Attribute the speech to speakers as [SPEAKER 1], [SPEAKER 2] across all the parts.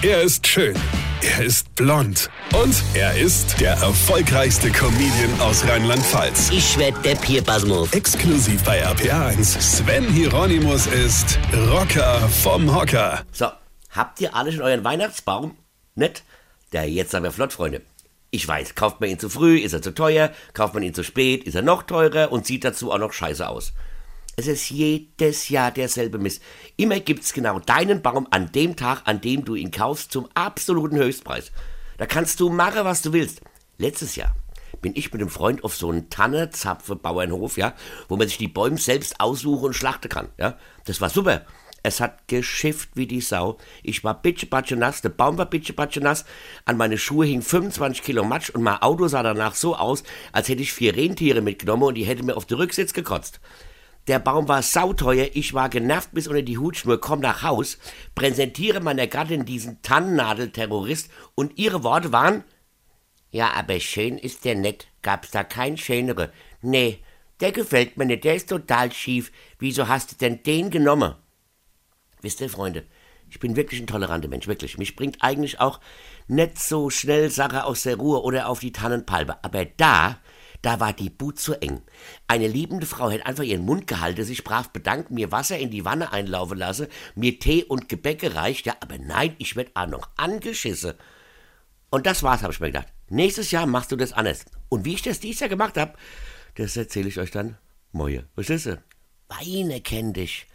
[SPEAKER 1] Er ist schön. Er ist blond. Und er ist der erfolgreichste Comedian aus Rheinland-Pfalz.
[SPEAKER 2] Ich werd der Pierpasmus.
[SPEAKER 1] Exklusiv bei RPA1. Sven Hieronymus ist Rocker vom Hocker.
[SPEAKER 2] So, habt ihr alle schon euren Weihnachtsbaum? Nett? Der jetzt aber flott, Freunde. Ich weiß, kauft man ihn zu früh, ist er zu teuer, kauft man ihn zu spät, ist er noch teurer und sieht dazu auch noch scheiße aus. Es ist jedes Jahr derselbe Mist. Immer gibt's genau deinen Baum an dem Tag, an dem du ihn kaufst, zum absoluten Höchstpreis. Da kannst du machen, was du willst. Letztes Jahr bin ich mit einem Freund auf so einen Tannezapfe-Bauernhof, ja, wo man sich die Bäume selbst aussuchen und schlachten kann, ja. Das war super. Es hat geschifft wie die Sau. Ich war bitschebatsche nass, der Baum war bitschebatsche nass, an meine Schuhe hing 25 Kilo Matsch und mein Auto sah danach so aus, als hätte ich vier Rentiere mitgenommen und die hätte mir auf den Rücksitz gekotzt. Der Baum war sauteuer, ich war genervt bis unter die Hutschnur, komm nach Haus, präsentiere meiner Gattin diesen Tannennadelterrorist und ihre Worte waren, ja, aber schön ist der nett, gab's da kein schönere. Nee, der gefällt mir nicht, der ist total schief. Wieso hast du denn den genommen? Wisst ihr, Freunde, ich bin wirklich ein toleranter Mensch, wirklich. Mich bringt eigentlich auch nicht so schnell Sache aus der Ruhe oder auf die Tannenpalme. Aber da da war die But zu eng. Eine liebende Frau hätte einfach ihren Mund gehalten, sich brav bedankt, mir Wasser in die Wanne einlaufen lassen, mir Tee und Gebäck gereicht, ja, aber nein, ich werd auch noch angeschissen. Und das war's, habe ich mir gedacht. Nächstes Jahr machst du das anders. Und wie ich das dieses Jahr gemacht hab, das erzähle ich euch dann morgen. Verstehst du? Weine kenn dich.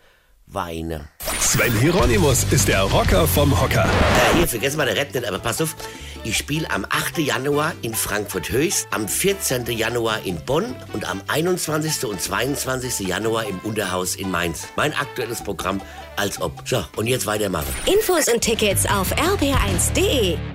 [SPEAKER 2] Weine.
[SPEAKER 1] Sven Hieronymus ist der Rocker vom Hocker.
[SPEAKER 2] Äh, hier, vergessen mal der Rap nicht, aber pass auf. Ich spiele am 8. Januar in Frankfurt-Höchst, am 14. Januar in Bonn und am 21. und 22. Januar im Unterhaus in Mainz. Mein aktuelles Programm als ob. So, und jetzt weitermachen.
[SPEAKER 3] Infos und Tickets auf rb1.de.